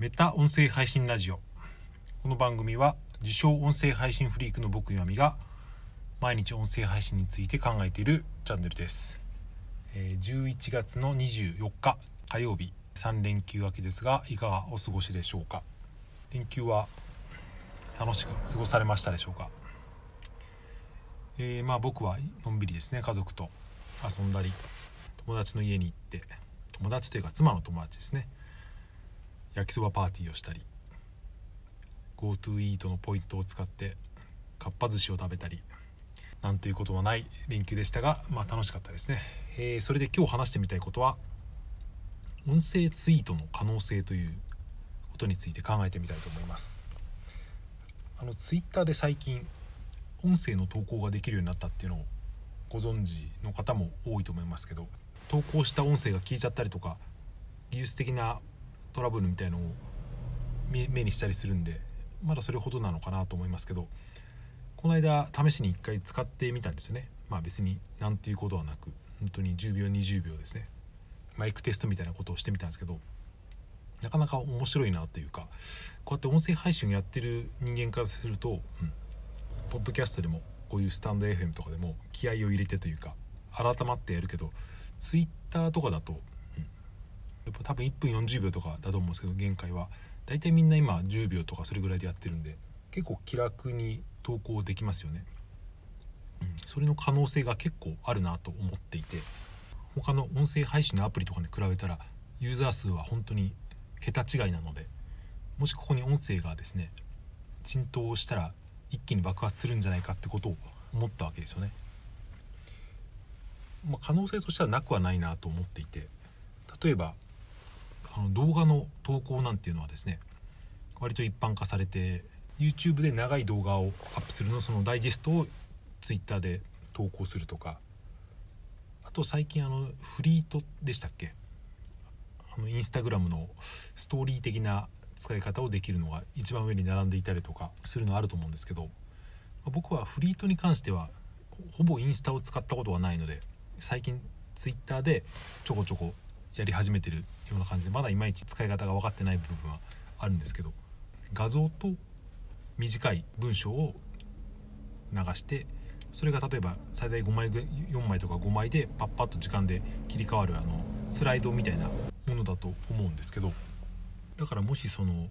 メタ音声配信ラジオ。この番組は自称音声配信フリークの僕岩見が毎日音声配信について考えているチャンネルです、11月の24日火曜日。3連休明けですがいかがお過ごしでしょうか？連休は楽しく過ごされましたでしょうか？えーまあ僕はのんびりですね家族と遊んだり友達の家に行って友達というか妻の友達ですね。焼きそばパーティーをしたり GoTo イートのポイントを使ってかっぱ寿司を食べたりなんということはない連休でしたが、まあ、楽しかったですね、えーそれで今日話してみたいことは音声ツイートの可能性ということについて考えてみたいと思います。あのツイッターで最近音声の投稿ができるようになったっていうのをご存知の方も多いと思いますけど投稿した音声が消えちゃったりとか技術的なトラブルみたいのを目にしたりするんでまだそれほどなのかなと思いますけどこの間試しに1回使ってみたんですよね。まあ別になんていうことはなく本当に10秒20秒ですね。マイクテストみたいなことをしてみたんですけどなかなか面白いなというかこうやって音声配信をやってる人間からすると、うん、ポッドキャストでもこういうスタンド FM とかでも気合を入れてというか改まってやるけどツイッターとかだと、多分1分40秒とかだと思うんですけど限界は。大体みんな今10秒とかそれぐらいでやってるんで結構気楽に投稿できますよね、うん、それの可能性が結構あるなと思っていて他の音声配信のアプリとかに比べたらユーザー数は本当に桁違いなのでもしここに音声がですね浸透したら一気に爆発するんじゃないかってことを思ったわけですよね。まあ、可能性としてはなくはないなと思っていて例えばあの動画の投稿なんていうのはですね割と一般化されて YouTube で長い動画をアップするのそのダイジェストを Twitter で投稿するとかあと最近あのフリートでしたっけ？あのインスタグラムのストーリー的な使い方をできるのが一番上に並んでいたりとかするのあると思うんですけど僕はフリートに関してはほぼインスタを使ったことがないので最近ツイッターでちょこちょこやり始めてるような感じでまだいまいち使い方が分かってない部分はあるんですけど画像と短い文章を流してそれが例えば最大5枚4枚とか5枚でパッパッと時間で切り替わるあのスライドみたいなものだと思うんですけどだからもしその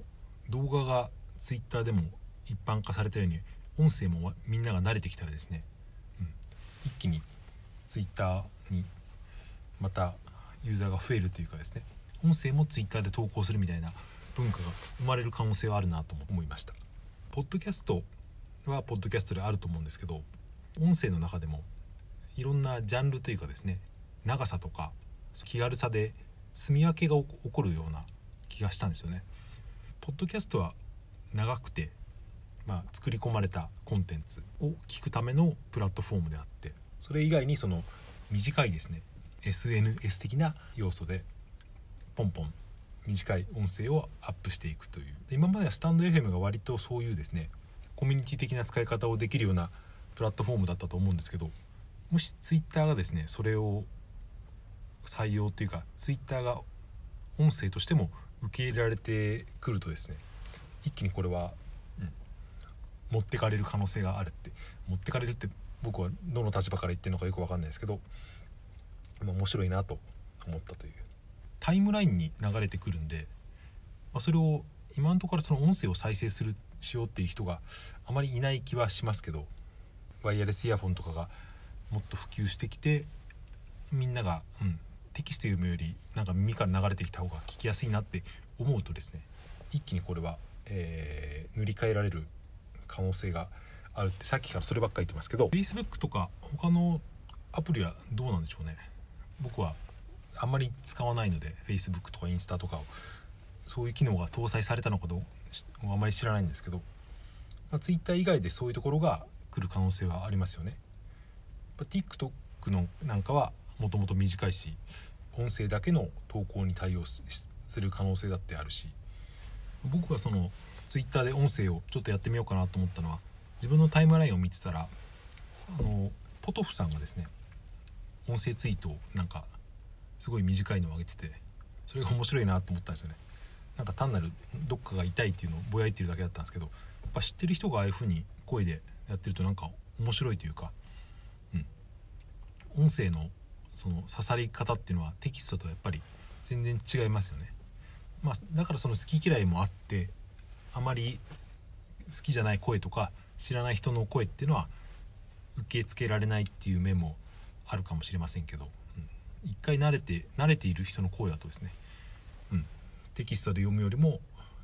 動画がツイッターでも一般化されたように音声もみんなが慣れてきたらですね、うん、一気にツイッターにまたユーザーが増えるというかですね音声もツイッターで投稿するみたいな文化が生まれる可能性はあるなと思いました。ポッドキャストはポッドキャストであると思うんですけど音声の中でもいろんなジャンルというかですね長さとか気軽さで住み分けが起こるような気がしたんですよね。ポッドキャストは長くてまあ、作り込まれたコンテンツを聞くためのプラットフォームであってそれ以外にその短いですね SNS 的な要素でポンポン短い音声をアップしていくという。今まではスタンド FM が割とそういうですねコミュニティ的な使い方をできるようなプラットフォームだったと思うんですけどもし Twitter がですねそれを採用というか Twitter が音声としても受け入れられてくるとですね一気にこれはうん持ってかれる可能性があるって持ってかれるって僕はどの立場から言ってるのかよく分かんないですけど面白いなと思ったという。タイムラインに流れてくるんで、まあ、それを今のところその音声を再生するしようっていう人があまりいない気はしますけどワイヤレスイヤホンとかがもっと普及してきてみんなが、うん、テキスト読むよりなんか耳から流れてきた方が聞きやすいなって思うとですね一気にこれは、えー、塗り替えられる可能性があるってさっきからそればっかり言ってますけど Facebook とか他のアプリはどうなんでしょうね？僕はあんまり使わないので Facebook とかインスタとかを。そういう機能が搭載されたのかどうあまり知らないんですけど、まあ、Twitter 以外でそういうところが来る可能性はありますよね。TikTok のなんかはもともと短いし音声だけの投稿に対応する可能性だってあるし僕はそのツイッターで音声をちょっとやってみようかなと思ったのは自分のタイムラインを見てたらあのポトフさんがですね音声ツイートをなんかすごい短いのを上げててそれが面白いなと思ったんですよねなんか単なるどっかが痛いっていうのをぼやいてるだけだったんですけどやっぱ知ってる人がああいう風に声でやってるとなんか面白いというか、うん、音声のその刺さり方っていうのはテキストとやっぱり全然違いますよね。まあ、だからその好き嫌いもあってあまり好きじゃない声とか知らない人の声っていうのは受け付けられないっていう面もあるかもしれませんけど、うん、一回慣れて慣れている人の声だとですね、うん、テキストで読むよりも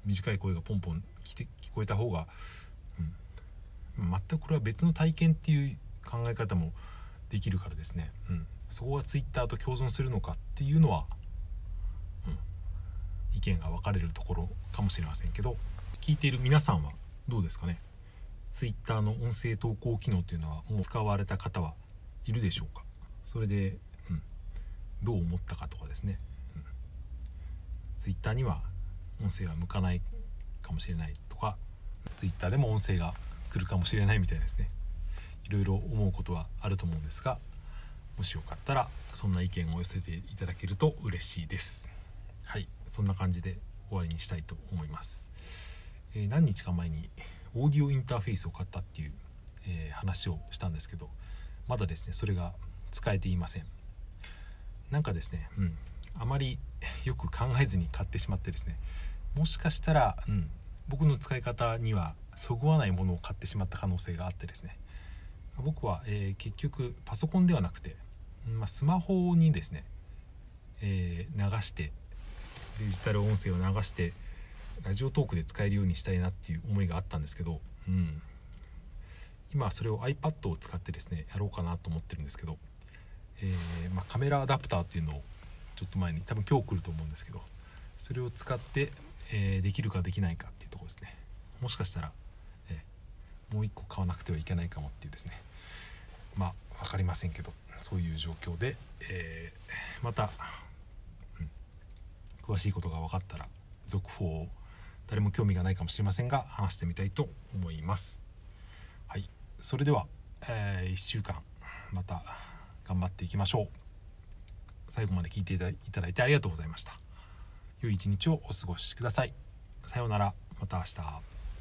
短い声がポンポン聞こえた方が、うん、全くこれは別の体験っていう考え方もできるからですね、うん、そこが Twitter と共存するのかっていうのは、うん、意見が分かれるところかもしれませんけど聞いている皆さんはどうですかね？Twitter の音声投稿機能というのはもう使われた方はいるでしょうか？それで、うん、どう思ったかとかですね、うん、Twitter には音声は向かないかもしれないとか Twitter でも音声が来るかもしれないみたいですね。いろいろ思うことはあると思うんですがもしよかったらそんな意見を寄せていただけると嬉しいです。はい。そんな感じで終わりにしたいと思います、えー、何日か前にオーディオインターフェースを買ったっていう、えー、話をしたんですけどまだですねそれが使えていません。なんかですねうん。あまりよく考えずに買ってしまってですねもしかしたら、うん、僕の使い方にはそぐわないものを買ってしまった可能性があってですね。僕は、えー、結局パソコンではなくてまあ、スマホにですね、えー、流してデジタル音声を流してラジオトークで使えるようにしたいなっていう思いがあったんですけど、うん、今それを iPad を使ってですねやろうかなと思ってるんですけど、えー、まあ、カメラアダプターっていうのをちょっと前に多分今日来ると思うんですけどそれを使って、えー、できるかできないかっていうとこですね。もしかしたら、えー、もう1個買わなくてはいけないかもっていうですね。まあ分かりませんけどそういう状況で、え、また、うん、詳しいことが分かったら続報を誰も興味がないかもしれませんが話してみたいと思います。はい。それでは、えー、1週間また頑張っていきましょう。最後まで聞いていただいてありがとうございました。良い一日をお過ごしください。さようなら。また明日。